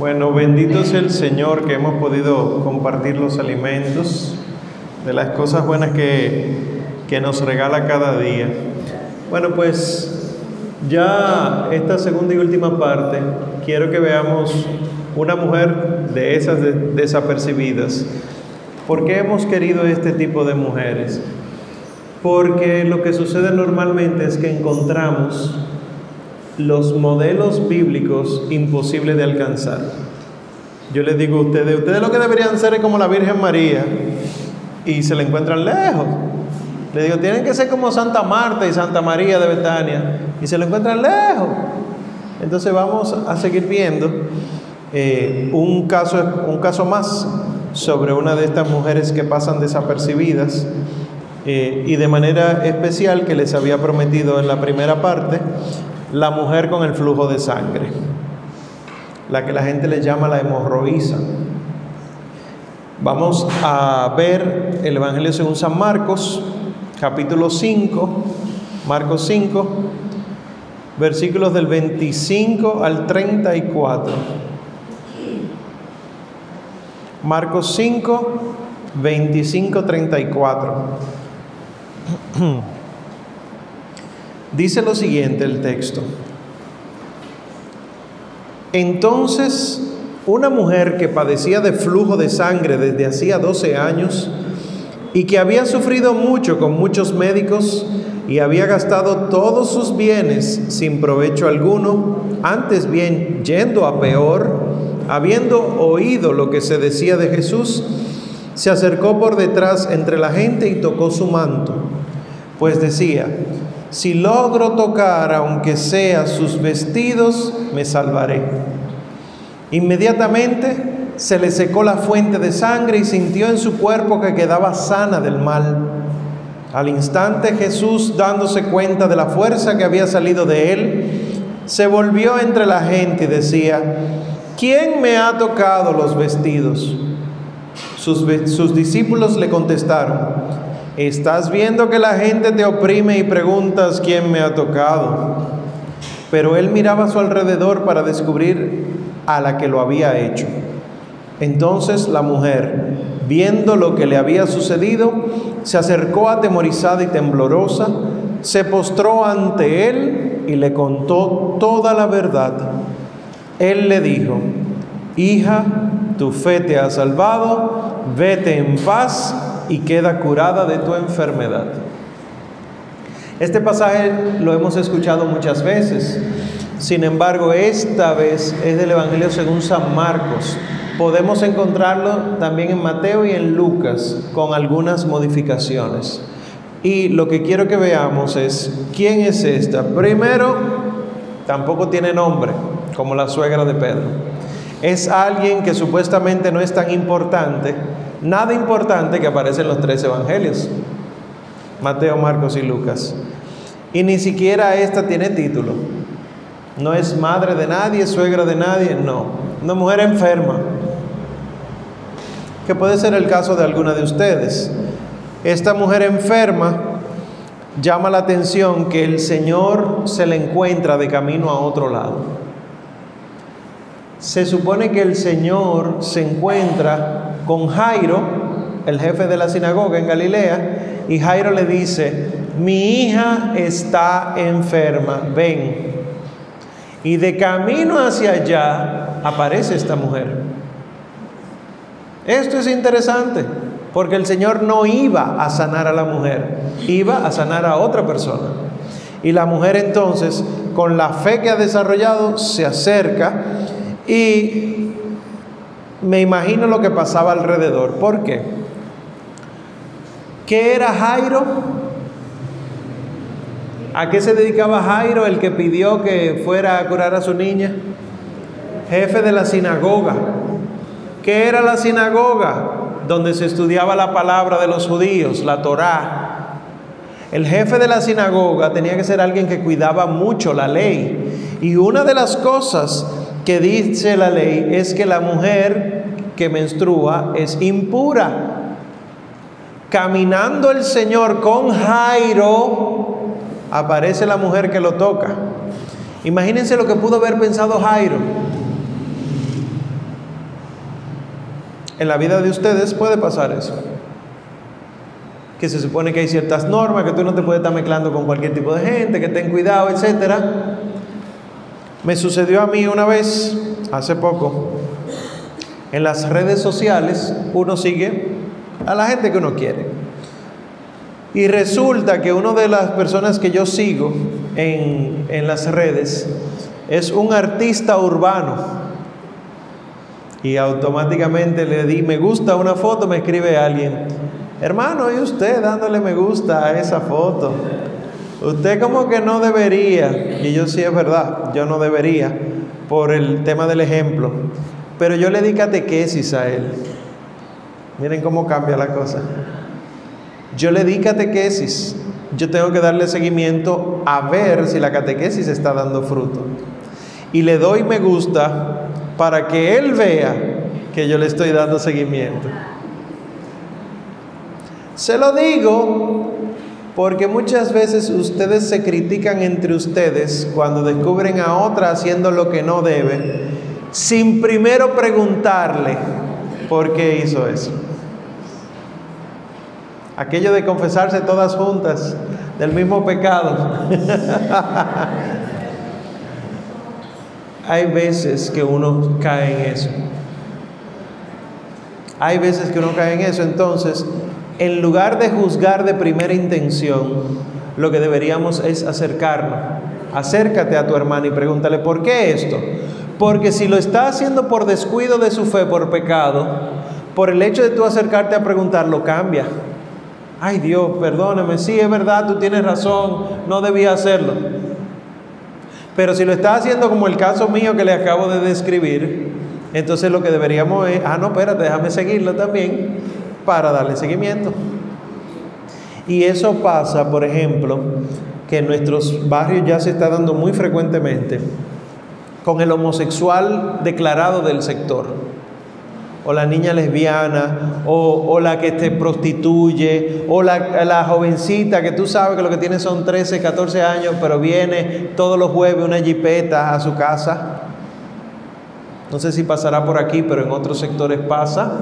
Bueno, bendito sea el Señor que hemos podido compartir los alimentos, de las cosas buenas que, que nos regala cada día. Bueno, pues ya esta segunda y última parte, quiero que veamos una mujer de esas desapercibidas. ¿Por qué hemos querido este tipo de mujeres? Porque lo que sucede normalmente es que encontramos los modelos bíblicos imposibles de alcanzar. Yo les digo a ustedes, ustedes lo que deberían ser es como la Virgen María y se la encuentran lejos. Les digo, tienen que ser como Santa Marta y Santa María de Betania y se la encuentran lejos. Entonces vamos a seguir viendo eh, un, caso, un caso más sobre una de estas mujeres que pasan desapercibidas eh, y de manera especial que les había prometido en la primera parte, la mujer con el flujo de sangre, la que la gente le llama la hemorroísa. Vamos a ver el Evangelio según San Marcos, capítulo 5, Marcos 5, versículos del 25 al 34. Marcos 5, 25, 34. Dice lo siguiente el texto. Entonces, una mujer que padecía de flujo de sangre desde hacía 12 años y que había sufrido mucho con muchos médicos y había gastado todos sus bienes sin provecho alguno, antes bien yendo a peor, habiendo oído lo que se decía de Jesús, se acercó por detrás entre la gente y tocó su manto, pues decía, si logro tocar, aunque sea sus vestidos, me salvaré. Inmediatamente se le secó la fuente de sangre y sintió en su cuerpo que quedaba sana del mal. Al instante Jesús, dándose cuenta de la fuerza que había salido de él, se volvió entre la gente y decía, ¿quién me ha tocado los vestidos? Sus, sus discípulos le contestaron, Estás viendo que la gente te oprime y preguntas quién me ha tocado. Pero él miraba a su alrededor para descubrir a la que lo había hecho. Entonces la mujer, viendo lo que le había sucedido, se acercó atemorizada y temblorosa, se postró ante él y le contó toda la verdad. Él le dijo, hija, tu fe te ha salvado, vete en paz y queda curada de tu enfermedad. Este pasaje lo hemos escuchado muchas veces, sin embargo esta vez es del Evangelio según San Marcos. Podemos encontrarlo también en Mateo y en Lucas con algunas modificaciones. Y lo que quiero que veamos es quién es esta. Primero, tampoco tiene nombre, como la suegra de Pedro. Es alguien que supuestamente no es tan importante, nada importante que aparece en los tres evangelios, Mateo, Marcos y Lucas. Y ni siquiera esta tiene título. No es madre de nadie, suegra de nadie, no. Una mujer enferma, que puede ser el caso de alguna de ustedes. Esta mujer enferma llama la atención que el Señor se le encuentra de camino a otro lado. Se supone que el Señor se encuentra con Jairo, el jefe de la sinagoga en Galilea, y Jairo le dice, mi hija está enferma, ven. Y de camino hacia allá aparece esta mujer. Esto es interesante, porque el Señor no iba a sanar a la mujer, iba a sanar a otra persona. Y la mujer entonces, con la fe que ha desarrollado, se acerca y me imagino lo que pasaba alrededor. ¿Por qué? ¿Qué era Jairo? ¿A qué se dedicaba Jairo, el que pidió que fuera a curar a su niña? Jefe de la sinagoga. ¿Qué era la sinagoga? Donde se estudiaba la palabra de los judíos, la Torá. El jefe de la sinagoga tenía que ser alguien que cuidaba mucho la ley. Y una de las cosas que dice la ley es que la mujer que menstrua es impura. Caminando el Señor con Jairo, aparece la mujer que lo toca. Imagínense lo que pudo haber pensado Jairo. en la vida de ustedes puede pasar eso. Que se supone que hay ciertas normas, que tú no te puedes estar mezclando con cualquier tipo de gente, que ten cuidado, etc. Me sucedió a mí una vez, hace poco, en las redes sociales, uno sigue a la gente que uno quiere. Y resulta que una de las personas que yo sigo en, en las redes es un artista urbano y automáticamente le di me gusta a una foto, me escribe alguien, hermano, ¿y usted dándole me gusta a esa foto? Usted como que no debería, y yo sí es verdad, yo no debería, por el tema del ejemplo, pero yo le di catequesis a él. Miren cómo cambia la cosa. Yo le di catequesis, yo tengo que darle seguimiento a ver si la catequesis está dando fruto. Y le doy me gusta para que Él vea que yo le estoy dando seguimiento. Se lo digo porque muchas veces ustedes se critican entre ustedes cuando descubren a otra haciendo lo que no debe, sin primero preguntarle por qué hizo eso. Aquello de confesarse todas juntas del mismo pecado. Hay veces que uno cae en eso. Hay veces que uno cae en eso. Entonces, en lugar de juzgar de primera intención, lo que deberíamos es acercarnos. Acércate a tu hermano y pregúntale, ¿por qué esto? Porque si lo está haciendo por descuido de su fe, por pecado, por el hecho de tú acercarte a preguntarlo, cambia. Ay Dios, perdóname, sí es verdad, tú tienes razón, no debía hacerlo. Pero si lo está haciendo como el caso mío que le acabo de describir, entonces lo que deberíamos es, ah, no, espérate, déjame seguirlo también para darle seguimiento. Y eso pasa, por ejemplo, que en nuestros barrios ya se está dando muy frecuentemente con el homosexual declarado del sector o la niña lesbiana, o, la que te prostituye, o la, la, jovencita que tú sabes que lo que tiene son 13, 14 años, pero viene todos los jueves una jipeta a su casa. No sé si pasará por aquí, pero en otros sectores pasa.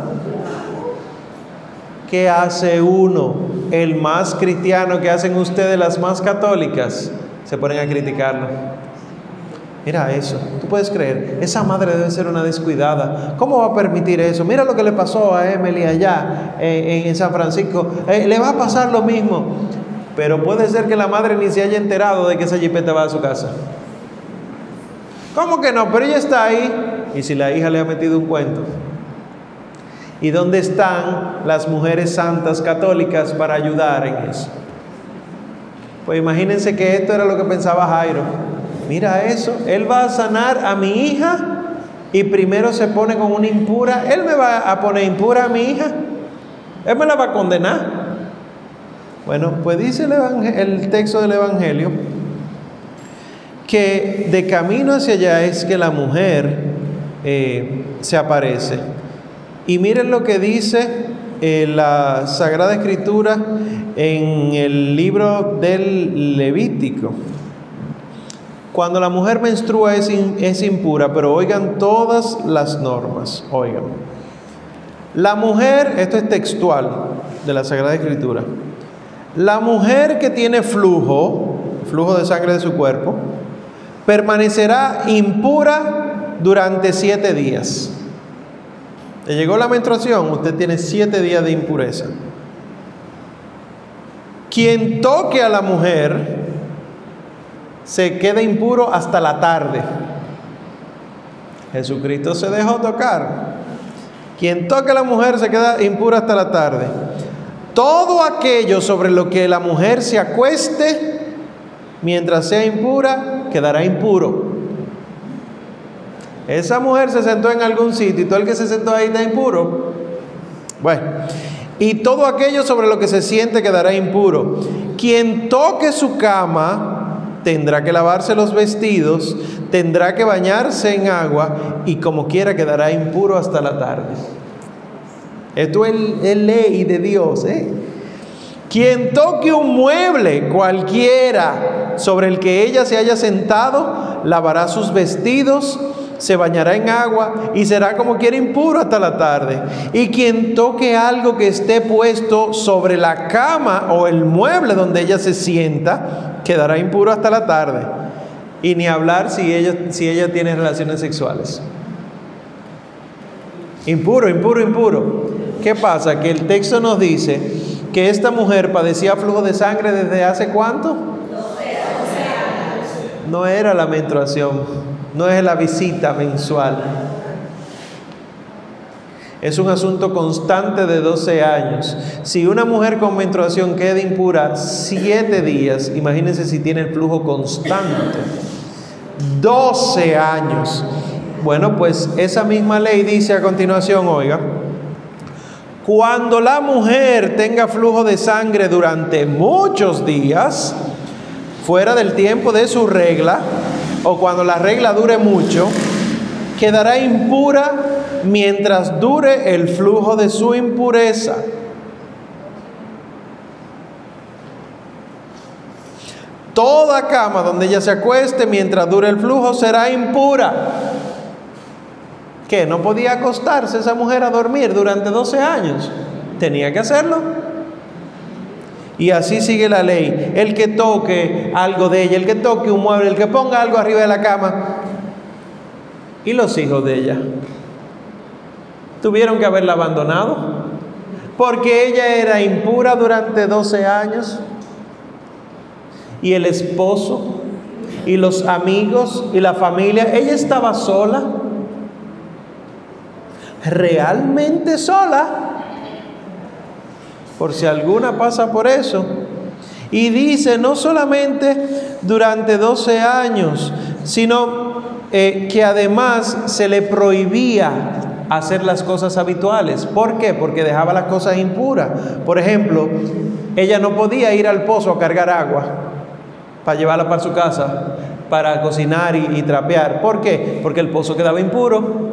¿Qué hace uno? El más cristiano que hacen ustedes las más católicas, se ponen a criticarlo. Mira eso, tú puedes creer, esa madre debe ser una descuidada. ¿Cómo va a permitir eso? Mira lo que le pasó a Emily allá en, San Francisco. Eh, le va a pasar lo mismo. Pero puede ser que la madre ni se haya enterado de que esa jipeta va a su casa. ¿Cómo que no? Pero ella está ahí. Y si la hija le ha metido un cuento. ¿Y dónde están las mujeres santas católicas para ayudar en eso? Pues imagínense que esto era lo que pensaba Jairo mira eso, él va a sanar a mi hija y primero se pone con una impura, él me va a poner impura a mi hija, él me la va a condenar. Bueno, pues dice el, texto del Evangelio que de camino hacia allá es que la mujer eh, se aparece. Y miren lo que dice eh, la Sagrada Escritura en el libro del Levítico. Cuando la mujer menstrua es, es impura, pero oigan todas las normas, oigan. La mujer, esto es textual de la Sagrada Escritura, la mujer que tiene flujo, flujo de sangre de su cuerpo, permanecerá impura durante siete días. Le llegó la menstruación, usted tiene siete días de impureza. Quien toque a la mujer se queda impuro hasta la tarde. Jesucristo se dejó tocar. Quien toque a la mujer se queda impuro hasta la tarde. Todo aquello sobre lo que la mujer se acueste, mientras sea impura, quedará impuro. Esa mujer se sentó en algún sitio y todo el que se sentó ahí está impuro. Bueno, y todo aquello sobre lo que se siente quedará impuro. Quien toque su cama, tendrá que lavarse los vestidos, tendrá que bañarse en agua y como quiera quedará impuro hasta la tarde. Esto es, ley de Dios. ¿eh? Quien toque un mueble cualquiera sobre el que ella se haya sentado, lavará sus vestidos se bañará en agua y será como quiera impuro hasta la tarde. Y quien toque algo que esté puesto sobre la cama o el mueble donde ella se sienta, quedará impuro hasta la tarde. Y ni hablar si ella, si ella tiene relaciones sexuales. Impuro, impuro, impuro. ¿Qué pasa? Que el texto nos dice que esta mujer padecía flujo de sangre desde hace cuánto? No era la menstruación, no es la visita mensual. Es un asunto constante de 12 años. Si una mujer con menstruación queda impura 7 días, imagínense si tiene el flujo constante. 12 años. Bueno, pues esa misma ley dice a continuación, oiga, cuando la mujer tenga flujo de sangre durante muchos días, fuera del tiempo de su regla, o cuando la regla dure mucho, quedará impura mientras dure el flujo de su impureza. Toda cama donde ella se acueste mientras dure el flujo será impura. ¿Qué? ¿No podía acostarse esa mujer a dormir durante 12 años? Tenía que hacerlo. Y así sigue la ley. El que toque algo de ella, el que toque un mueble, el que ponga algo arriba de la cama. ¿Y los hijos de ella? Tuvieron que haberla abandonado. Porque ella era impura durante 12 años. Y el esposo, y los amigos, y la familia. Ella estaba sola realmente sola, por si alguna pasa por eso. Y dice, no solamente durante 12 años, sino eh, que además se le prohibía hacer las cosas habituales. ¿Por qué? Porque dejaba las cosas impuras. Por ejemplo, ella no podía ir al pozo a cargar agua para llevarla para su casa, para cocinar y, y trapear. ¿Por qué? Porque el pozo quedaba impuro.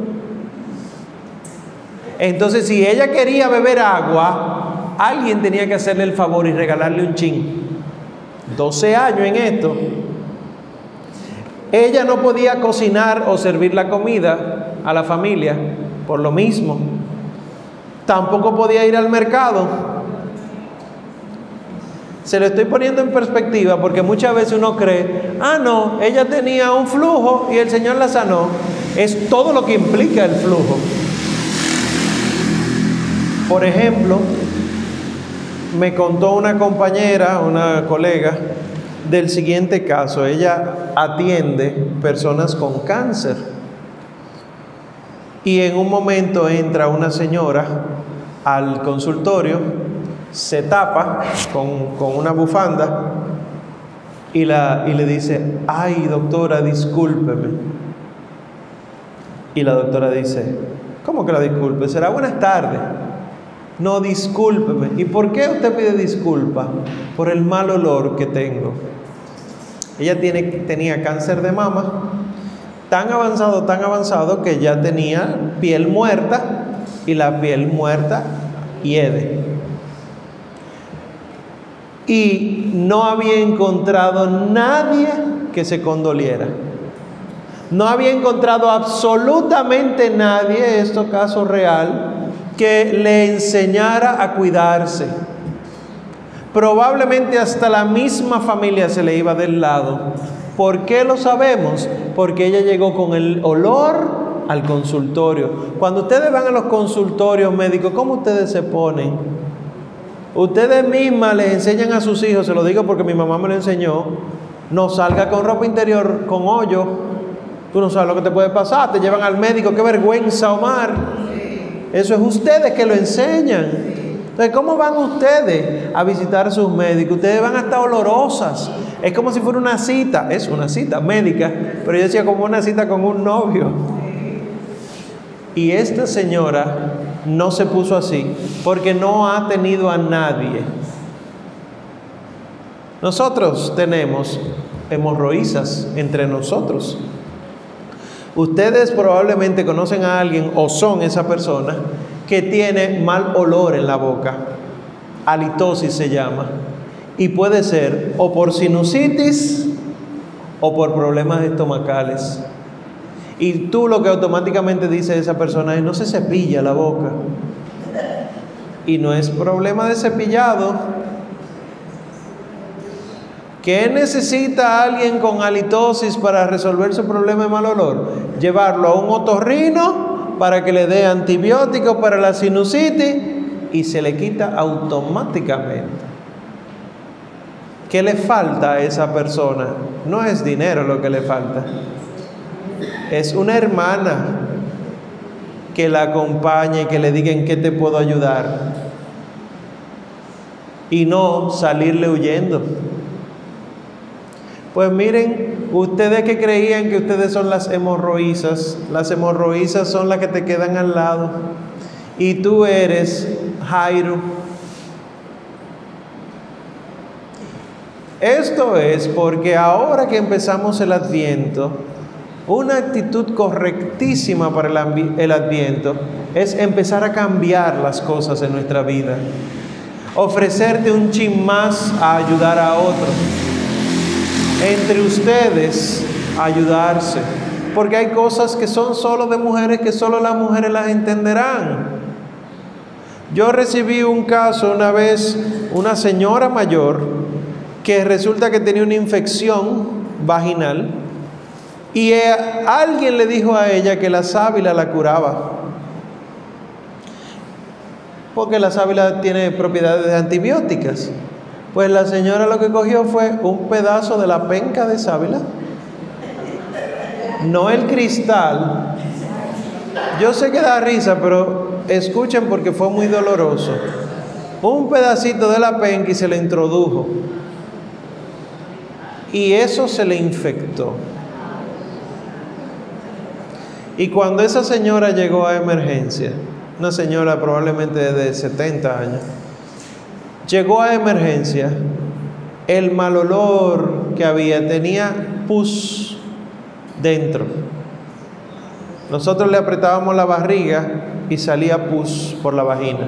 Entonces, si ella quería beber agua, alguien tenía que hacerle el favor y regalarle un chin. 12 años en esto. Ella no podía cocinar o servir la comida a la familia por lo mismo. Tampoco podía ir al mercado. Se lo estoy poniendo en perspectiva porque muchas veces uno cree, ah, no, ella tenía un flujo y el Señor la sanó. Es todo lo que implica el flujo. Por ejemplo, me contó una compañera, una colega, del siguiente caso. Ella atiende personas con cáncer. Y en un momento entra una señora al consultorio, se tapa con, una bufanda y, la, y le dice, ay doctora, discúlpeme. Y la doctora dice, ¿cómo que la disculpe? Será buenas tardes. No, discúlpeme. ¿Y por qué usted pide disculpa? Por el mal olor que tengo. Ella tiene, tenía cáncer de mama, tan avanzado, tan avanzado que ya tenía piel muerta y la piel muerta hiede. Y no había encontrado nadie que se condoliera. No había encontrado absolutamente nadie, esto caso real, que le enseñara a cuidarse. Probablemente hasta la misma familia se le iba del lado. ¿Por qué lo sabemos? Porque ella llegó con el olor al consultorio. Cuando ustedes van a los consultorios médicos, ¿cómo ustedes se ponen? Ustedes mismas les enseñan a sus hijos, se lo digo porque mi mamá me lo enseñó, no salga con ropa interior con hoyo. Tú no sabes lo que te puede pasar, te llevan al médico, qué vergüenza, Omar. Eso es ustedes que lo enseñan. Entonces, ¿cómo van ustedes a visitar a sus médicos? Ustedes van hasta olorosas. Es como si fuera una cita. Es una cita médica, pero yo decía como una cita con un novio. Y esta señora no se puso así porque no ha tenido a nadie. Nosotros tenemos hemorroísas entre nosotros. Ustedes probablemente conocen a alguien o son esa persona que tiene mal olor en la boca. Halitosis se llama. Y puede ser o por sinusitis o por problemas estomacales. Y tú lo que automáticamente dice esa persona es, no se cepilla la boca. Y no es problema de cepillado. ¿Qué necesita alguien con halitosis para resolver su problema de mal olor? Llevarlo a un otorrino para que le dé antibiótico para la sinusitis y se le quita automáticamente. ¿Qué le falta a esa persona? No es dinero lo que le falta. Es una hermana que la acompañe que le diga en qué te puedo ayudar. Y no salirle huyendo. Pues miren, ustedes que creían que ustedes son las hemorroísas, las hemorroísas son las que te quedan al lado. Y tú eres Jairo. Esto es porque ahora que empezamos el adviento, una actitud correctísima para el, adviento es empezar a cambiar las cosas en nuestra vida. Ofrecerte un chin más a ayudar a otro. Entre ustedes, ayudarse. Porque hay cosas que son solo de mujeres que solo las mujeres las entenderán. Yo recibí un caso una vez, una señora mayor que resulta que tenía una infección vaginal y eh, alguien le dijo a ella que la sábila la curaba. Porque la sábila tiene propiedades antibióticas. Pues la señora lo que cogió fue un pedazo de la penca de sábila, no el cristal. Yo sé que da risa, pero escuchen porque fue muy doloroso. Un pedacito de la penca y se le introdujo. Y eso se le infectó. Y cuando esa señora llegó a emergencia, una señora probablemente de 70 años, llegó a emergencia, el mal olor que había tenía pus dentro. Nosotros le apretábamos la barriga y salía pus por la vagina.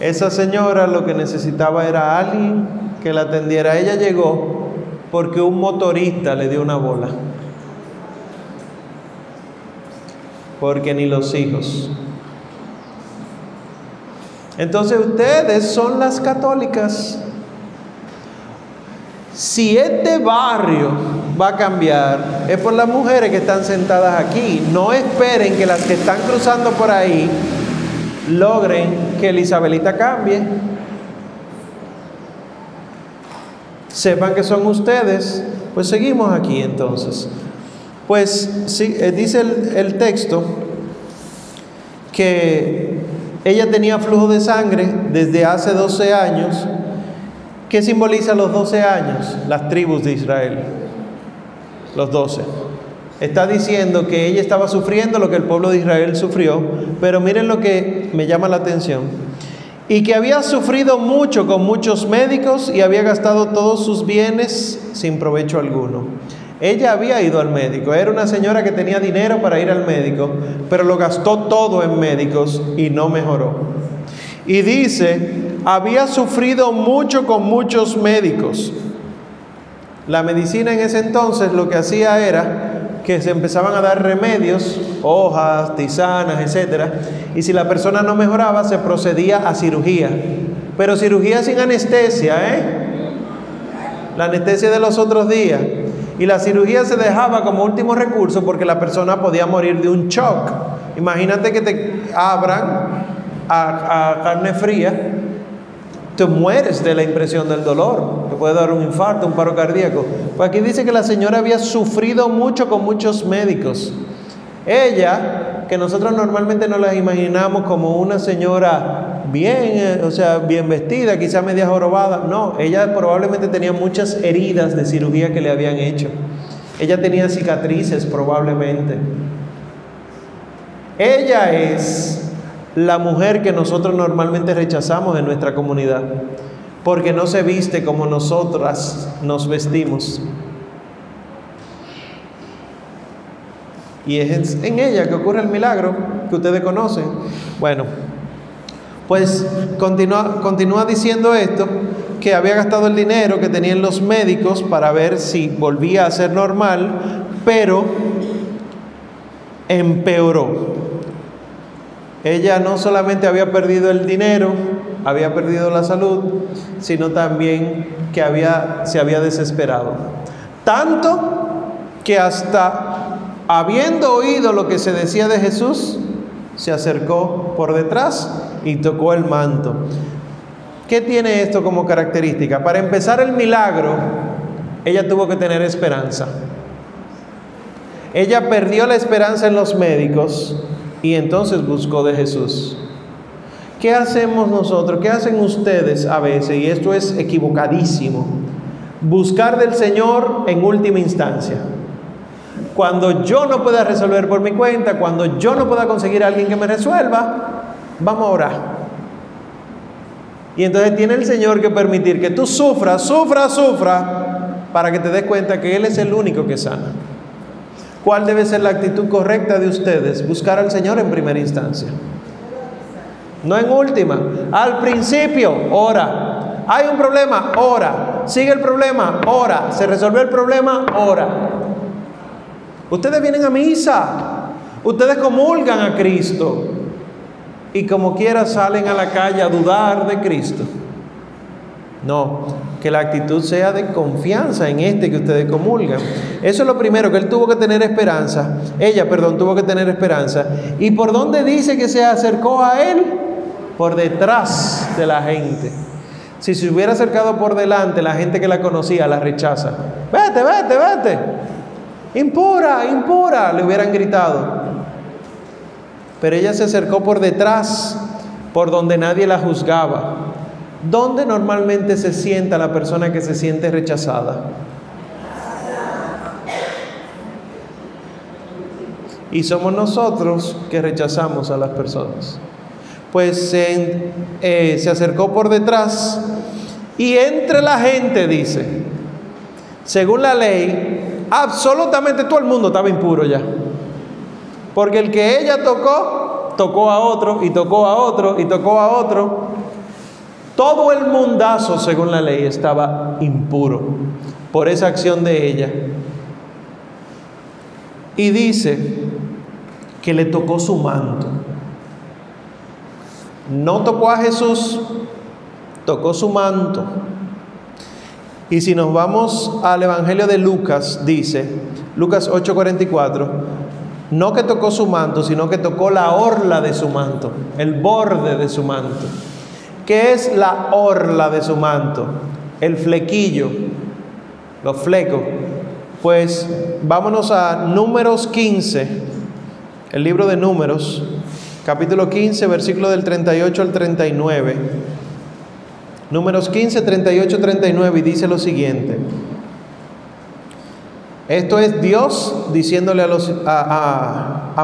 Esa señora lo que necesitaba era alguien que la atendiera. Ella llegó porque un motorista le dio una bola. Porque ni los hijos. Entonces ustedes son las católicas. Si este barrio va a cambiar, es por las mujeres que están sentadas aquí. No esperen que las que están cruzando por ahí logren que Elisabelita cambie. sepan que son ustedes, pues seguimos aquí entonces. Pues sí, eh, dice el, el texto que ella tenía flujo de sangre desde hace 12 años. ¿Qué simboliza los 12 años? Las tribus de Israel. Los 12. Está diciendo que ella estaba sufriendo lo que el pueblo de Israel sufrió, pero miren lo que me llama la atención y que había sufrido mucho con muchos médicos y había gastado todos sus bienes sin provecho alguno. Ella había ido al médico, era una señora que tenía dinero para ir al médico, pero lo gastó todo en médicos y no mejoró. Y dice, había sufrido mucho con muchos médicos. La medicina en ese entonces lo que hacía era que se empezaban a dar remedios, hojas, tisanas, etc. Y si la persona no mejoraba, se procedía a cirugía. Pero cirugía sin anestesia, ¿eh? La anestesia de los otros días. Y la cirugía se dejaba como último recurso porque la persona podía morir de un shock. Imagínate que te abran a, carne fría te mueres de la impresión del dolor, te puede dar un infarto, un paro cardíaco. Pues aquí dice que la señora había sufrido mucho con muchos médicos. Ella, que nosotros normalmente no la imaginamos como una señora bien, eh, o sea, bien vestida, quizá media jorobada, no, ella probablemente tenía muchas heridas de cirugía que le habían hecho. Ella tenía cicatrices probablemente. Ella es la mujer que nosotros normalmente rechazamos en nuestra comunidad, porque no se viste como nosotras nos vestimos. Y es en ella que ocurre el milagro que ustedes conocen. Bueno, pues continúa, diciendo esto, que había gastado el dinero que tenían los médicos para ver si volvía a ser normal, pero empeoró. Ella no solamente había perdido el dinero, había perdido la salud, sino también que había, se había desesperado. Tanto que hasta habiendo oído lo que se decía de Jesús, se acercó por detrás y tocó el manto. ¿Qué tiene esto como característica? Para empezar el milagro, ella tuvo que tener esperanza. Ella perdió la esperanza en los médicos y entonces buscó de Jesús. ¿Qué hacemos nosotros? ¿Qué hacen ustedes a veces? Y esto es equivocadísimo. Buscar del Señor en última instancia. Cuando yo no pueda resolver por mi cuenta, cuando yo no pueda conseguir a alguien que me resuelva, vamos a orar. Y entonces tiene el Señor que permitir que tú sufras, sufra, sufra, para que te des cuenta que Él es el único que sana. ¿Cuál debe ser la actitud correcta de ustedes? Buscar al Señor en primera instancia. No en última. Al principio, ora. Hay un problema, ora. Sigue el problema, ora. Se resolvió el problema, ora. Ustedes vienen a misa. Ustedes comulgan a Cristo. Y como quiera salen a la calle a dudar de Cristo. No, que la actitud sea de confianza en este que ustedes comulgan. Eso es lo primero, que él tuvo que tener esperanza. Ella, perdón, tuvo que tener esperanza. ¿Y por dónde dice que se acercó a él? Por detrás de la gente. Si se hubiera acercado por delante, la gente que la conocía la rechaza. Vete, vete, vete. Impura, impura, le hubieran gritado. Pero ella se acercó por detrás, por donde nadie la juzgaba ¿Dónde normalmente se sienta la persona que se siente rechazada? Y somos nosotros que rechazamos a las personas. Pues eh, se acercó por detrás y entre la gente, dice, según la ley, absolutamente todo el mundo estaba impuro ya. Porque el que ella tocó, tocó a otro y tocó a otro y tocó a otro. Todo el mundazo, según la ley, estaba impuro por esa acción de ella. Y dice que le tocó su manto. No tocó a Jesús, tocó su manto. Y si nos vamos al Evangelio de Lucas, dice, Lucas 8:44, no que tocó su manto, sino que tocó la orla de su manto, el borde de su manto. ¿Qué es la orla de su manto? El flequillo, los flecos. Pues vámonos a Números 15, el libro de Números, capítulo 15, versículo del 38 al 39. Números 15, 38, 39 y dice lo siguiente. Esto es Dios diciéndole a, los,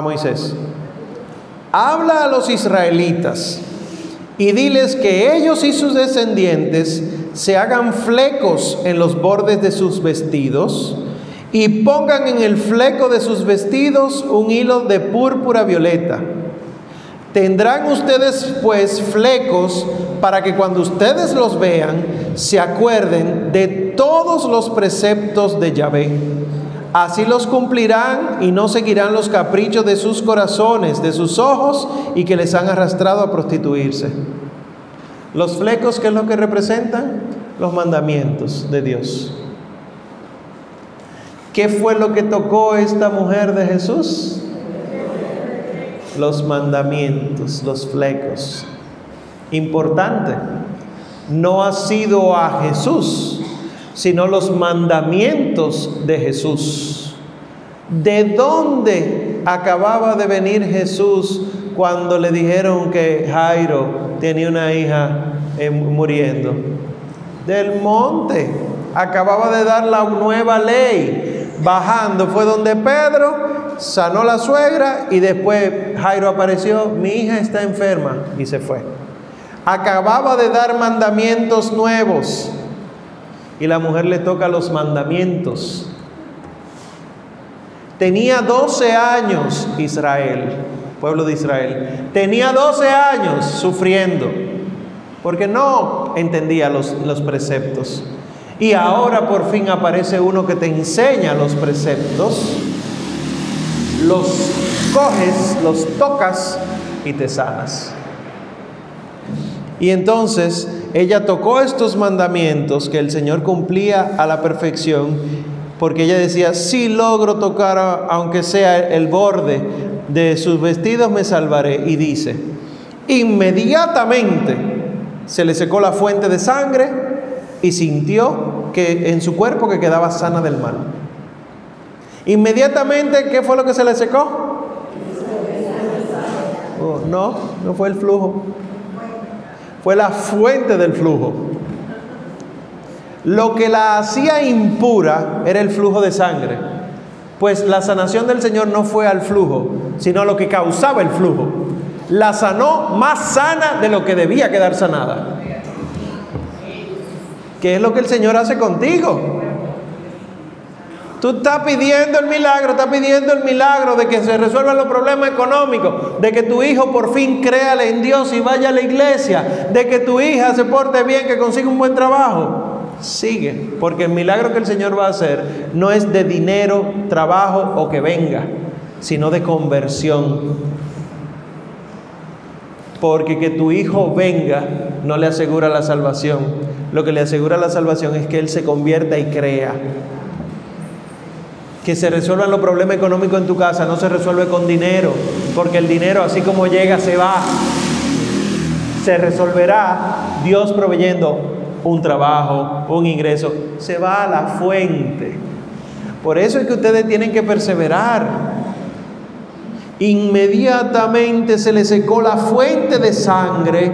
Moisés, habla a los israelitas y diles que ellos y sus descendientes se hagan flecos en los bordes de sus vestidos y pongan en el fleco de sus vestidos un hilo de púrpura violeta. Tendrán ustedes pues flecos para que cuando ustedes los vean se acuerden de todos los preceptos de Yahvé Así los cumplirán y no seguirán los caprichos de sus corazones, de sus ojos y que les han arrastrado a prostituirse. Los flecos, ¿qué es lo que representan? Los mandamientos de Dios. ¿Qué fue lo que tocó esta mujer de Jesús? Los mandamientos, los flecos. Importante, no ha sido a Jesús sino los mandamientos de Jesús. ¿De dónde acababa de venir Jesús cuando le dijeron que Jairo tenía una hija eh, muriendo? Del monte. Acababa de dar la nueva ley. Bajando fue donde Pedro sanó la suegra y después Jairo apareció, mi hija está enferma y se fue. Acababa de dar mandamientos nuevos y la mujer le toca los mandamientos. Tenía 12 años Israel, pueblo de Israel. Tenía 12 años sufriendo. Porque no, entendía los, los preceptos. Y ahora por fin aparece uno que te enseña los preceptos, los coges, los tocas y te sanas. Y entonces ella tocó estos mandamientos que el Señor cumplía a la perfección, porque ella decía, si logro tocar aunque sea el borde de sus vestidos, me salvaré. Y dice, inmediatamente se le secó la fuente de sangre y sintió que en su cuerpo que quedaba sana del mal. Inmediatamente, ¿qué fue lo que se le secó? Oh, no, no fue el flujo fue la fuente del flujo. Lo que la hacía impura era el flujo de sangre, pues la sanación del Señor no fue al flujo, sino lo que causaba el flujo. La sanó más sana de lo que debía quedar sanada. ¿Qué es lo que el Señor hace contigo? Tú estás pidiendo el milagro, estás pidiendo el milagro de que se resuelvan los problemas económicos, de que tu hijo por fin créale en Dios y vaya a la iglesia, de que tu hija se porte bien, que consiga un buen trabajo. Sigue, porque el milagro que el Señor va a hacer no es de dinero, trabajo o que venga, sino de conversión. Porque que tu hijo venga no le asegura la salvación. Lo que le asegura la salvación es que él se convierta y crea que se resuelvan los problemas económicos en tu casa no se resuelve con dinero, porque el dinero así como llega se va. Se resolverá Dios proveyendo un trabajo, un ingreso, se va a la fuente. Por eso es que ustedes tienen que perseverar. Inmediatamente se le secó la fuente de sangre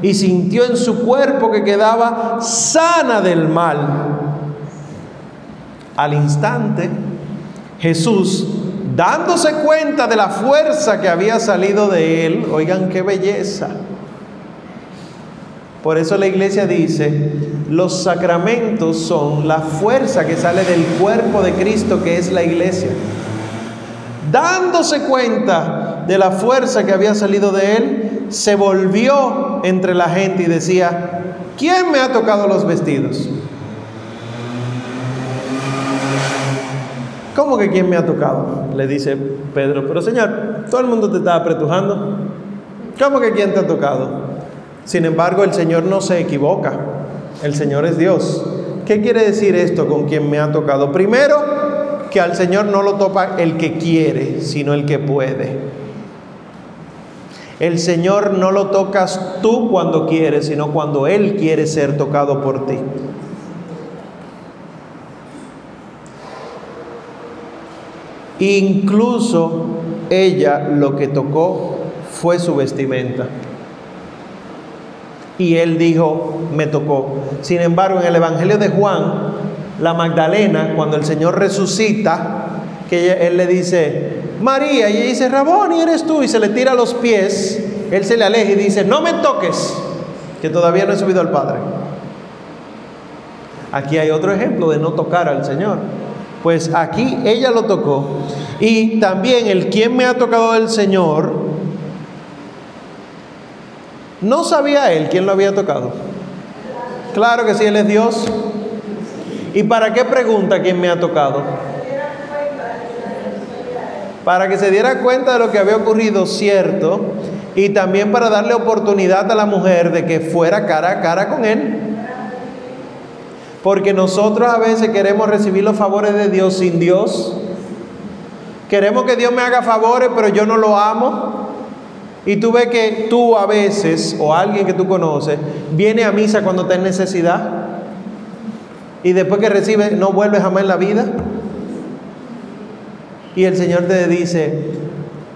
y sintió en su cuerpo que quedaba sana del mal. Al instante, Jesús, dándose cuenta de la fuerza que había salido de él, oigan qué belleza. Por eso la iglesia dice, los sacramentos son la fuerza que sale del cuerpo de Cristo que es la iglesia. Dándose cuenta de la fuerza que había salido de él, se volvió entre la gente y decía, ¿quién me ha tocado los vestidos? ¿Cómo que quién me ha tocado? Le dice Pedro, pero Señor, todo el mundo te está apretujando. ¿Cómo que quién te ha tocado? Sin embargo, el Señor no se equivoca. El Señor es Dios. ¿Qué quiere decir esto con quien me ha tocado? Primero, que al Señor no lo topa el que quiere, sino el que puede. El Señor no lo tocas tú cuando quieres, sino cuando Él quiere ser tocado por ti. Incluso ella lo que tocó fue su vestimenta. Y él dijo, me tocó. Sin embargo, en el Evangelio de Juan, la Magdalena, cuando el Señor resucita, que él le dice, María, y ella dice, Rabón, y eres tú, y se le tira los pies, él se le aleja y dice, no me toques, que todavía no he subido al Padre. Aquí hay otro ejemplo de no tocar al Señor. Pues aquí ella lo tocó. Y también el quien me ha tocado el Señor, no sabía él quién lo había tocado. Claro que sí, él es Dios. ¿Y para qué pregunta quién me ha tocado? Para que se diera cuenta de lo que había ocurrido, cierto, y también para darle oportunidad a la mujer de que fuera cara a cara con él. Porque nosotros a veces queremos recibir los favores de Dios sin Dios. Queremos que Dios me haga favores, pero yo no lo amo. Y tú ves que tú a veces, o alguien que tú conoces, viene a misa cuando está en necesidad. Y después que recibe, no vuelve jamás en la vida. Y el Señor te dice,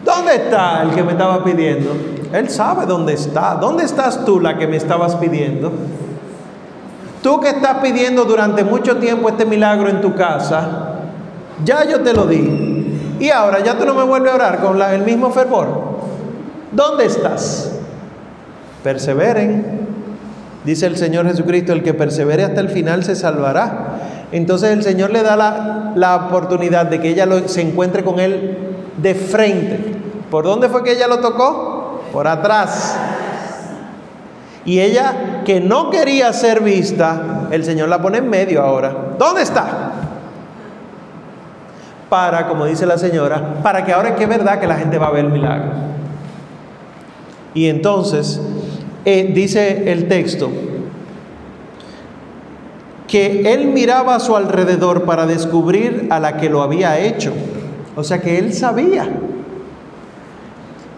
¿dónde está el que me estaba pidiendo? Él sabe dónde está. ¿Dónde estás tú la que me estabas pidiendo? Tú que estás pidiendo durante mucho tiempo este milagro en tu casa, ya yo te lo di. Y ahora ya tú no me vuelves a orar con el mismo fervor. ¿Dónde estás? Perseveren. Dice el Señor Jesucristo, el que persevere hasta el final se salvará. Entonces el Señor le da la, la oportunidad de que ella se encuentre con Él de frente. ¿Por dónde fue que ella lo tocó? Por atrás. Y ella, que no quería ser vista, el Señor la pone en medio ahora. ¿Dónde está? Para, como dice la señora, para que ahora que es verdad que la gente va a ver el milagro. Y entonces, eh, dice el texto, que él miraba a su alrededor para descubrir a la que lo había hecho. O sea que él sabía.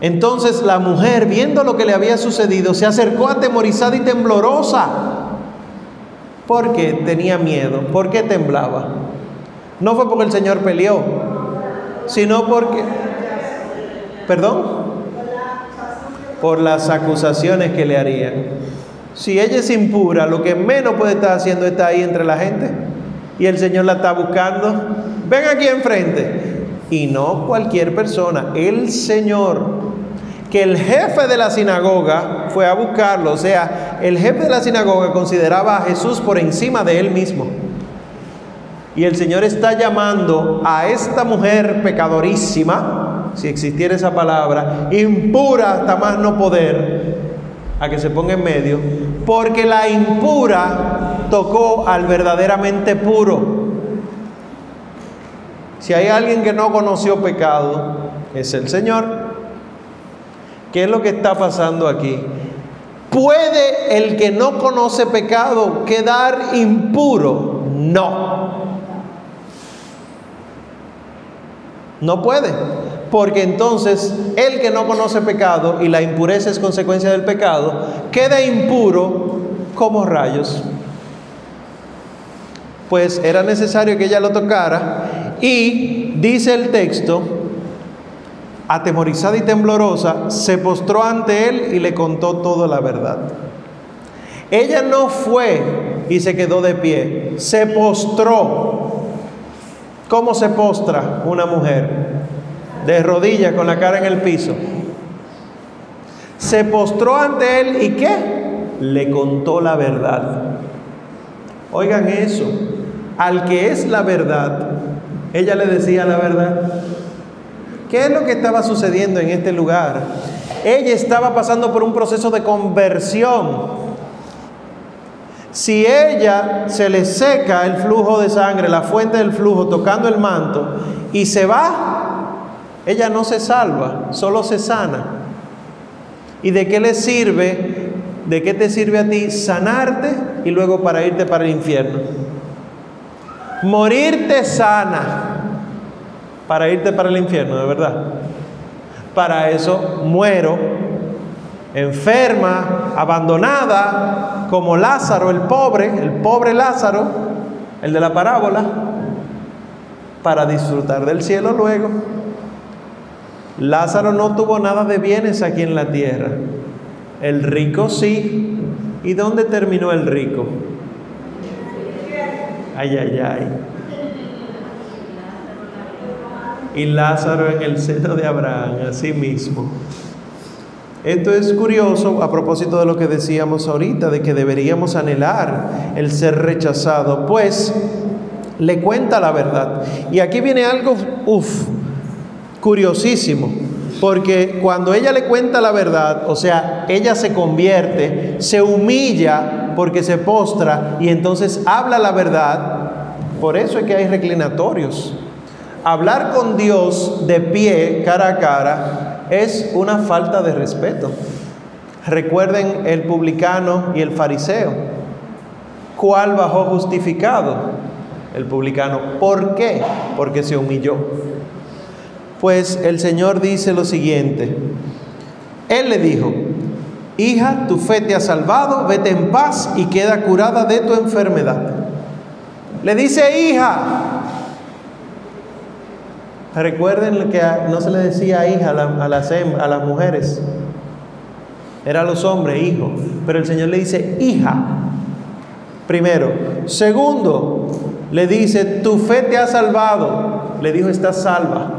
Entonces la mujer, viendo lo que le había sucedido, se acercó atemorizada y temblorosa. Porque tenía miedo, porque temblaba. No fue porque el Señor peleó, sino porque... ¿Perdón? Por las acusaciones que le harían. Si ella es impura, lo que menos puede estar haciendo está ahí entre la gente. Y el Señor la está buscando. Ven aquí enfrente. Y no cualquier persona, el Señor que el jefe de la sinagoga fue a buscarlo, o sea, el jefe de la sinagoga consideraba a Jesús por encima de él mismo. Y el Señor está llamando a esta mujer pecadorísima, si existiera esa palabra, impura hasta más no poder, a que se ponga en medio, porque la impura tocó al verdaderamente puro. Si hay alguien que no conoció pecado, es el Señor. ¿Qué es lo que está pasando aquí? ¿Puede el que no conoce pecado quedar impuro? No. No puede. Porque entonces el que no conoce pecado y la impureza es consecuencia del pecado, queda impuro como rayos. Pues era necesario que ella lo tocara y dice el texto atemorizada y temblorosa, se postró ante él y le contó toda la verdad. Ella no fue y se quedó de pie, se postró. ¿Cómo se postra una mujer? De rodillas con la cara en el piso. Se postró ante él y qué? Le contó la verdad. Oigan eso, al que es la verdad, ella le decía la verdad. ¿Qué es lo que estaba sucediendo en este lugar? Ella estaba pasando por un proceso de conversión. Si ella se le seca el flujo de sangre, la fuente del flujo, tocando el manto, y se va, ella no se salva, solo se sana. ¿Y de qué le sirve? ¿De qué te sirve a ti sanarte y luego para irte para el infierno? Morirte sana para irte para el infierno, de verdad. Para eso muero, enferma, abandonada, como Lázaro, el pobre, el pobre Lázaro, el de la parábola, para disfrutar del cielo luego. Lázaro no tuvo nada de bienes aquí en la tierra. El rico sí. ¿Y dónde terminó el rico? Ay, ay, ay y Lázaro en el seno de Abraham, así mismo. Esto es curioso a propósito de lo que decíamos ahorita, de que deberíamos anhelar el ser rechazado, pues le cuenta la verdad. Y aquí viene algo, uff, curiosísimo, porque cuando ella le cuenta la verdad, o sea, ella se convierte, se humilla porque se postra y entonces habla la verdad, por eso es que hay reclinatorios hablar con Dios de pie, cara a cara, es una falta de respeto. Recuerden el publicano y el fariseo. ¿Cuál bajó justificado? El publicano. ¿Por qué? Porque se humilló. Pues el Señor dice lo siguiente. Él le dijo, hija, tu fe te ha salvado, vete en paz y queda curada de tu enfermedad. Le dice, hija, Recuerden que no se le decía hija a, las, a las mujeres, era a los hombres, hijo, pero el Señor le dice hija, primero. Segundo, le dice, tu fe te ha salvado. Le dijo, estás salva,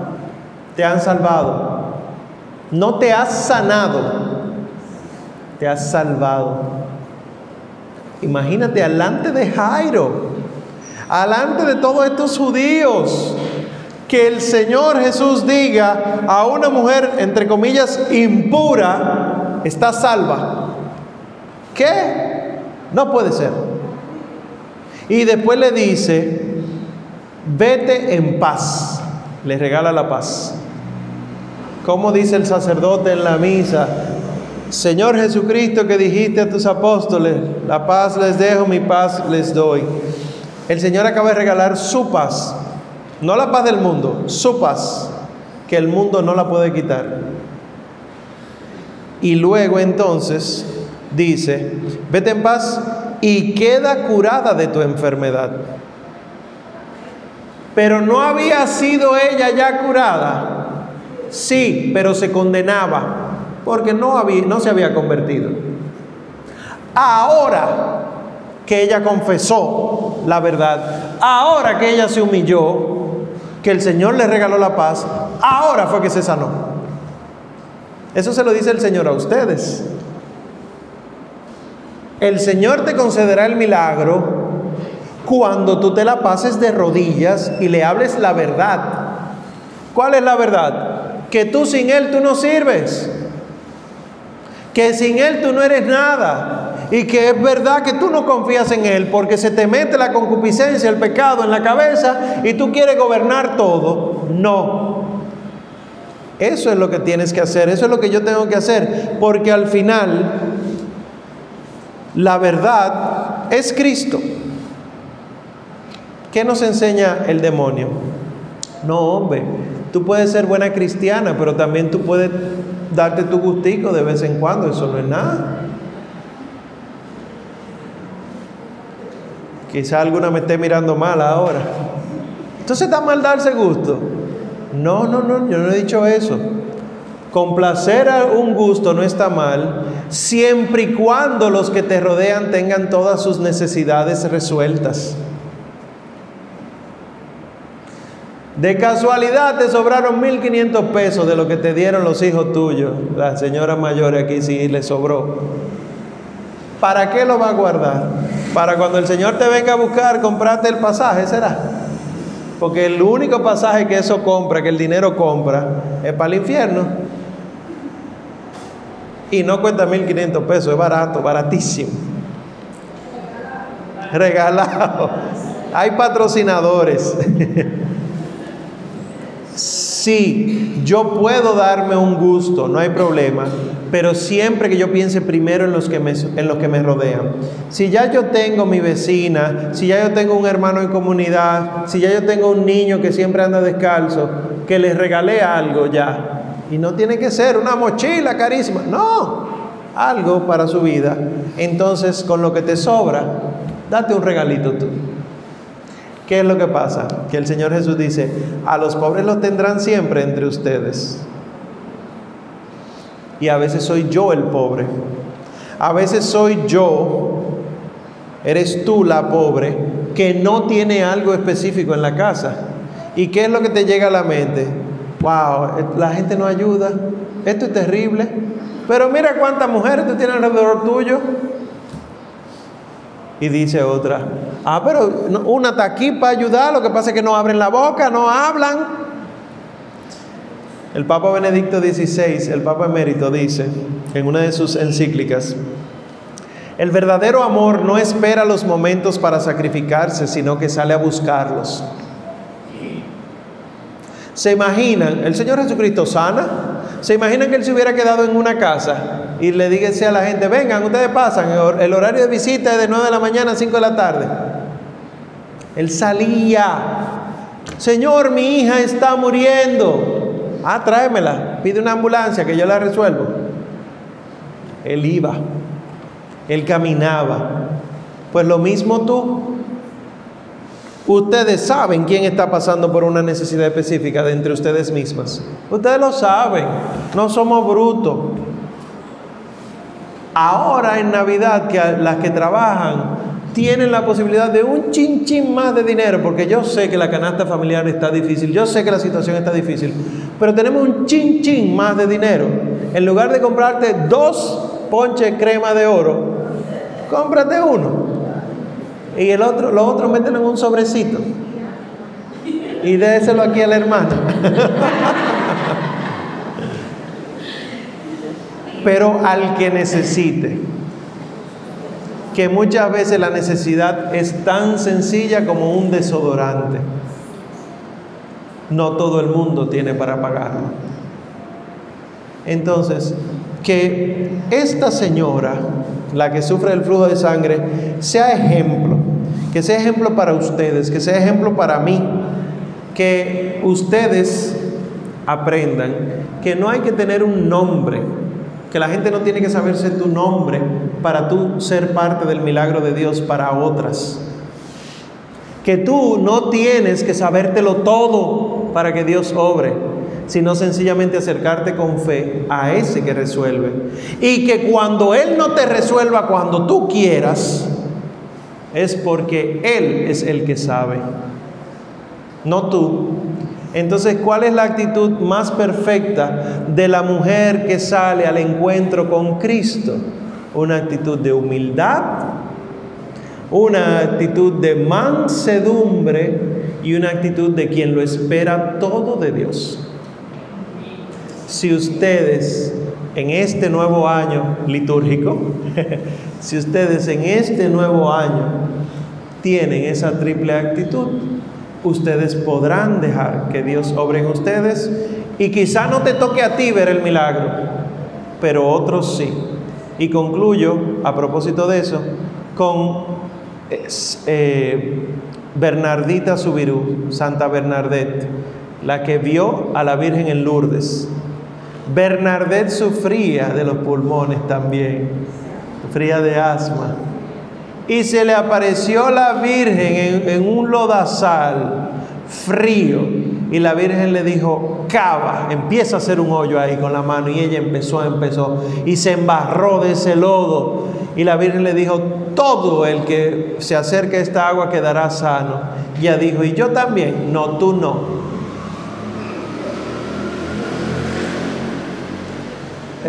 te han salvado. No te has sanado, te has salvado. Imagínate, alante de Jairo, alante de todos estos judíos que el Señor Jesús diga a una mujer, entre comillas, impura, está salva. ¿Qué? No puede ser. Y después le dice, vete en paz. Le regala la paz. Como dice el sacerdote en la misa, Señor Jesucristo que dijiste a tus apóstoles, la paz les dejo, mi paz les doy. El Señor acaba de regalar su paz, no la paz del mundo, su paz, que el mundo no la puede quitar. Y luego entonces dice, vete en paz y queda curada de tu enfermedad. Pero no había sido ella ya curada. Sí, pero se condenaba porque no, había, no se había convertido. Ahora que ella confesó la verdad, ahora que ella se humilló, que el Señor le regaló la paz, ahora fue que se sanó. Eso se lo dice el Señor a ustedes. El Señor te concederá el milagro cuando tú te la pases de rodillas y le hables la verdad. ¿Cuál es la verdad? Que tú sin Él tú no sirves. Que sin Él tú no eres nada. Y que es verdad que tú no confías en Él porque se te mete la concupiscencia, el pecado en la cabeza y tú quieres gobernar todo. No. Eso es lo que tienes que hacer, eso es lo que yo tengo que hacer, porque al final la verdad es Cristo. ¿Qué nos enseña el demonio? No, hombre, tú puedes ser buena cristiana, pero también tú puedes darte tu gustico de vez en cuando, eso no es nada. Quizá alguna me esté mirando mal ahora. Entonces está mal darse gusto. No, no, no, yo no he dicho eso. Complacer a un gusto no está mal, siempre y cuando los que te rodean tengan todas sus necesidades resueltas. De casualidad te sobraron 1500 pesos de lo que te dieron los hijos tuyos. La señora mayor aquí sí le sobró. ¿Para qué lo va a guardar? Para cuando el Señor te venga a buscar, comprarte el pasaje, será. Porque el único pasaje que eso compra, que el dinero compra, es para el infierno. Y no cuesta 1500 pesos, es barato, baratísimo. Regalado. Hay patrocinadores. sí, yo puedo darme un gusto, no hay problema, pero siempre que yo piense primero en los que me, en los que me rodean. Si ya yo tengo mi vecina, si ya yo tengo un hermano en comunidad, si ya yo tengo un niño que siempre anda descalzo, que les regalé algo ya, y no tiene que ser una mochila carísima, no, algo para su vida. Entonces, con lo que te sobra, date un regalito tú. ¿Qué es lo que pasa? Que el Señor Jesús dice, a los pobres los tendrán siempre entre ustedes. Y a veces soy yo el pobre. A veces soy yo, eres tú la pobre, que no tiene algo específico en la casa. ¿Y qué es lo que te llega a la mente? wow, la gente no ayuda, esto es terrible. Pero mira cuántas mujeres tú tienes alrededor tuyo. Y dice otra, ah, pero una está aquí para ayudar, lo que pasa es que no abren la boca, no hablan. El Papa Benedicto XVI, el Papa emérito, dice en una de sus encíclicas, el verdadero amor no espera los momentos para sacrificarse, sino que sale a buscarlos. ¿Se imaginan? El Señor Jesucristo sana. ¿Se imaginan que Él se hubiera quedado en una casa y le dijese a la gente, vengan, ustedes pasan, el horario de visita es de 9 de la mañana a 5 de la tarde? Él salía. Señor, mi hija está muriendo. Ah, tráemela. Pide una ambulancia que yo la resuelvo. Él iba. Él caminaba. Pues lo mismo tú. Ustedes saben quién está pasando por una necesidad específica de entre ustedes mismas. Ustedes lo saben, no somos brutos. Ahora en Navidad que las que trabajan tienen la posibilidad de un chin chin más de dinero, porque yo sé que la canasta familiar está difícil, yo sé que la situación está difícil, pero tenemos un chin chin más de dinero. En lugar de comprarte dos ponches crema de oro, cómprate uno. Y el otro, lo otro mételo en un sobrecito. Y déselo aquí a la hermana. Pero al que necesite. que muchas veces la necesidad es tan sencilla como un desodorante. No todo el mundo tiene para pagarlo. Entonces, que esta señora, la que sufre el flujo de sangre, sea ejemplo, que sea ejemplo para ustedes, que sea ejemplo para mí, que ustedes aprendan que no hay que tener un nombre, que la gente no tiene que saberse tu nombre para tú ser parte del milagro de Dios para otras. Que tú no tienes que sabértelo todo para que Dios obre sino sencillamente acercarte con fe a ese que resuelve. Y que cuando Él no te resuelva cuando tú quieras, es porque Él es el que sabe, no tú. Entonces, ¿cuál es la actitud más perfecta de la mujer que sale al encuentro con Cristo? Una actitud de humildad, una actitud de mansedumbre y una actitud de quien lo espera todo de Dios si ustedes en este nuevo año litúrgico, si ustedes en este nuevo año tienen esa triple actitud, ustedes podrán dejar que Dios obre en ustedes y quizá no te toque a ti ver el milagro, pero otros sí. Y concluyo, a propósito de eso, con eh, Bernardita Subirú, Santa Bernadette, la que vio a la Virgen en Lourdes Bernadette sufría de los pulmones también, sufría de asma. Y se le apareció la Virgen en, un lodazal frío. Y la Virgen le dijo, cava, empieza a hacer un hoyo ahí con la mano. Y ella empezó, empezó. Y se embarró de ese lodo. Y la Virgen le dijo, todo el que se acerque a esta agua quedará sano. Y ella dijo, y yo también. No, tú no.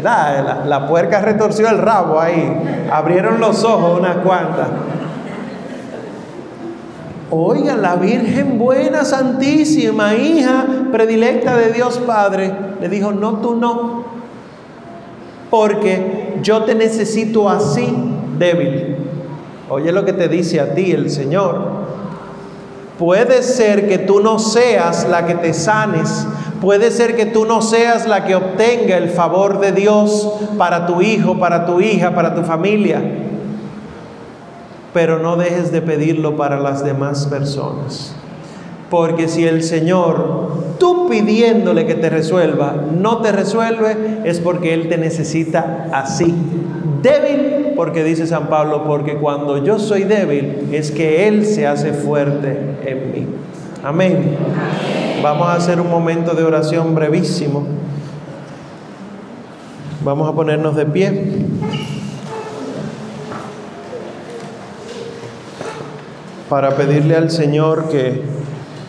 La, puerca retorció el rabo ahí. Abrieron los ojos unas cuantas. Oiga, la Virgen buena, santísima, hija predilecta de Dios Padre, le dijo, no, tú no. Porque yo te necesito así, débil. Oye lo que te dice a ti el Señor. Puede ser que tú no seas la que te sanes, puede ser que tú no seas la que obtenga el favor de Dios para tu hijo, para tu hija, para tu familia, pero no dejes de pedirlo para las demás personas. Porque si el Señor, tú pidiéndole que te resuelva, no te resuelve, es porque Él te necesita así. Débil, porque dice San Pablo, porque cuando yo soy débil es que Él se hace fuerte en mí. Amén. Vamos a hacer un momento de oración brevísimo. Vamos a ponernos de pie. Para pedirle al Señor que,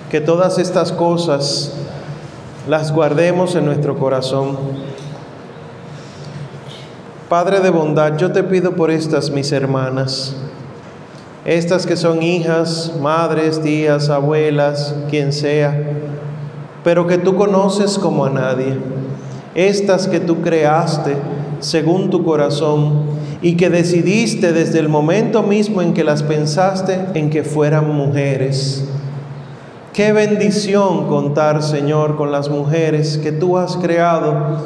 que todas estas cosas las guardemos en nuestro corazón Padre de bondad, yo te pido por estas mis hermanas, estas que son hijas, madres, tías, abuelas, quien sea, pero que tú conoces como a nadie, estas que tú creaste según tu corazón y que decidiste desde el momento mismo en que las pensaste en que fueran mujeres. Qué bendición contar, Señor, con las mujeres que tú has creado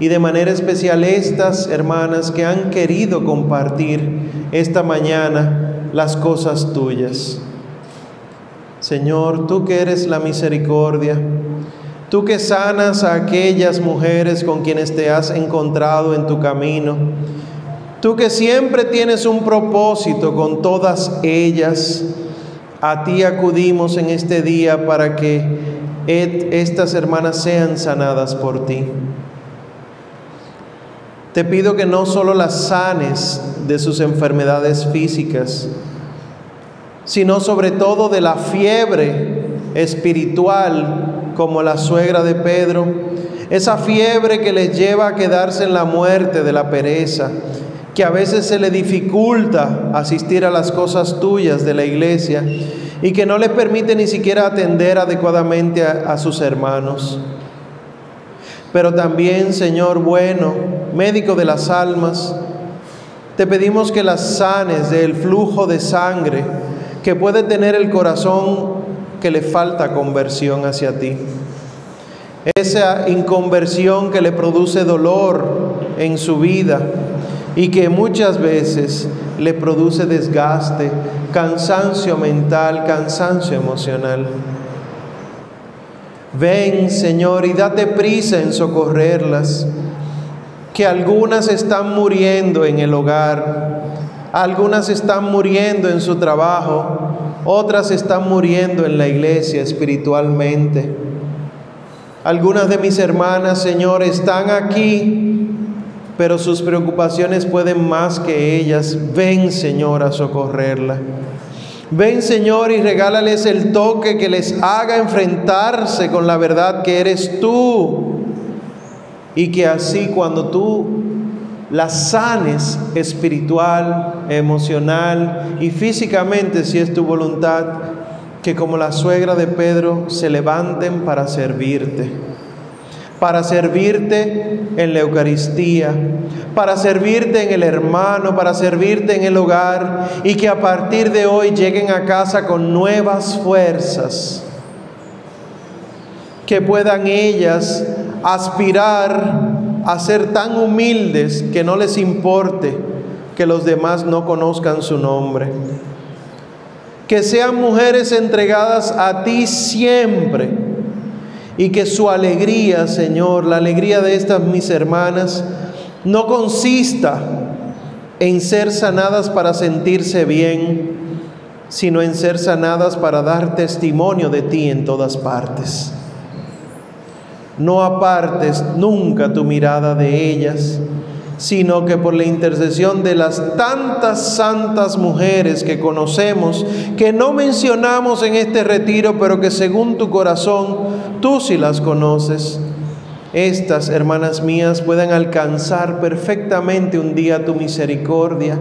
y de manera especial estas hermanas que han querido compartir esta mañana las cosas tuyas. Señor, tú que eres la misericordia, tú que sanas a aquellas mujeres con quienes te has encontrado en tu camino, tú que siempre tienes un propósito con todas ellas, a ti acudimos en este día para que estas hermanas sean sanadas por ti. Te pido que no solo las sanes de sus enfermedades físicas, sino sobre todo de la fiebre espiritual como la suegra de Pedro, esa fiebre que les lleva a quedarse en la muerte de la pereza, que a veces se le dificulta asistir a las cosas tuyas de la iglesia y que no les permite ni siquiera atender adecuadamente a, a sus hermanos pero también, Señor bueno, médico de las almas, Te pedimos que las sanes del flujo de sangre que puede tener el corazón que le falta conversión hacia ti. Esa inconversión que le produce dolor en su vida y que muchas veces le produce desgaste, cansancio mental, cansancio emocional. Ven, Señor, y date prisa en socorrerlas, que algunas están muriendo en el hogar, algunas están muriendo en su trabajo, otras están muriendo en la iglesia espiritualmente. Algunas de mis hermanas, Señor, están aquí, pero sus preocupaciones pueden más que ellas. Ven, Señor, a socorrerla. Ven Señor y regálales el toque que les haga enfrentarse con la verdad que eres tú. Y que así cuando tú las sanes espiritual, emocional y físicamente, si es tu voluntad, que como la suegra de Pedro se levanten para servirte para servirte en la Eucaristía, para servirte en el hermano, para servirte en el hogar y que a partir de hoy lleguen a casa con nuevas fuerzas, que puedan ellas aspirar a ser tan humildes que no les importe que los demás no conozcan su nombre. Que sean mujeres entregadas a ti siempre y que su alegría, Señor, la alegría de estas mis hermanas, no consista en ser sanadas para sentirse bien, sino en ser sanadas para dar testimonio de ti en todas partes. No apartes nunca tu mirada de ellas, sino que por la intercesión de las tantas santas mujeres que conocemos, que no mencionamos en este retiro, pero que según tu corazón tú sí las conoces, estas hermanas mías puedan alcanzar perfectamente un día tu misericordia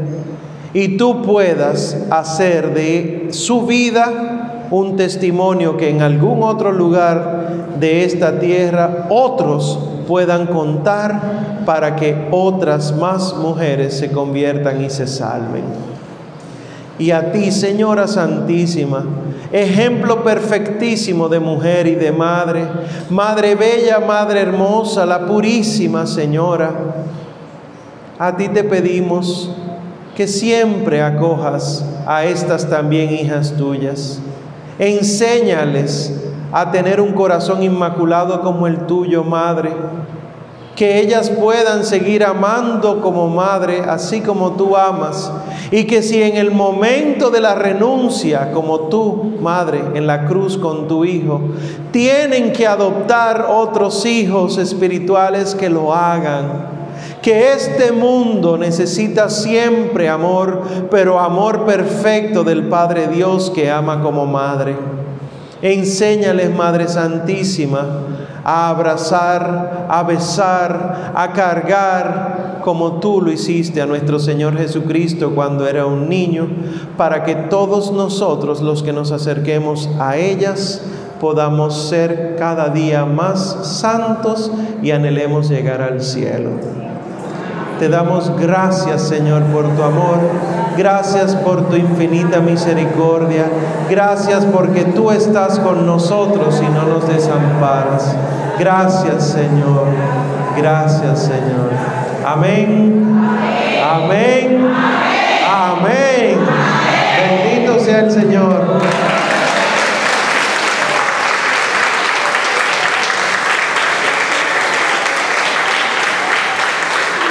y tú puedas hacer de su vida un testimonio que en algún otro lugar de esta tierra otros puedan contar para que otras más mujeres se conviertan y se salven. Y a ti, Señora Santísima, ejemplo perfectísimo de mujer y de madre, Madre Bella, Madre Hermosa, la Purísima Señora, a ti te pedimos que siempre acojas a estas también hijas tuyas. Enséñales a tener un corazón inmaculado como el tuyo, Madre. Que ellas puedan seguir amando como madre, así como tú amas. Y que si en el momento de la renuncia, como tú, madre, en la cruz con tu hijo, tienen que adoptar otros hijos espirituales que lo hagan que este mundo necesita siempre amor, pero amor perfecto del Padre Dios que ama como madre. Enséñales, Madre Santísima, a abrazar, a besar, a cargar, como tú lo hiciste a nuestro Señor Jesucristo cuando era un niño, para que todos nosotros los que nos acerquemos a ellas podamos ser cada día más santos y anhelemos llegar al cielo. Te damos gracias, Señor, por tu amor. Gracias por tu infinita misericordia. Gracias porque tú estás con nosotros y no nos desamparas. Gracias, Señor. Gracias, Señor. Amén. Amén. Amén. Bendito sea el Señor.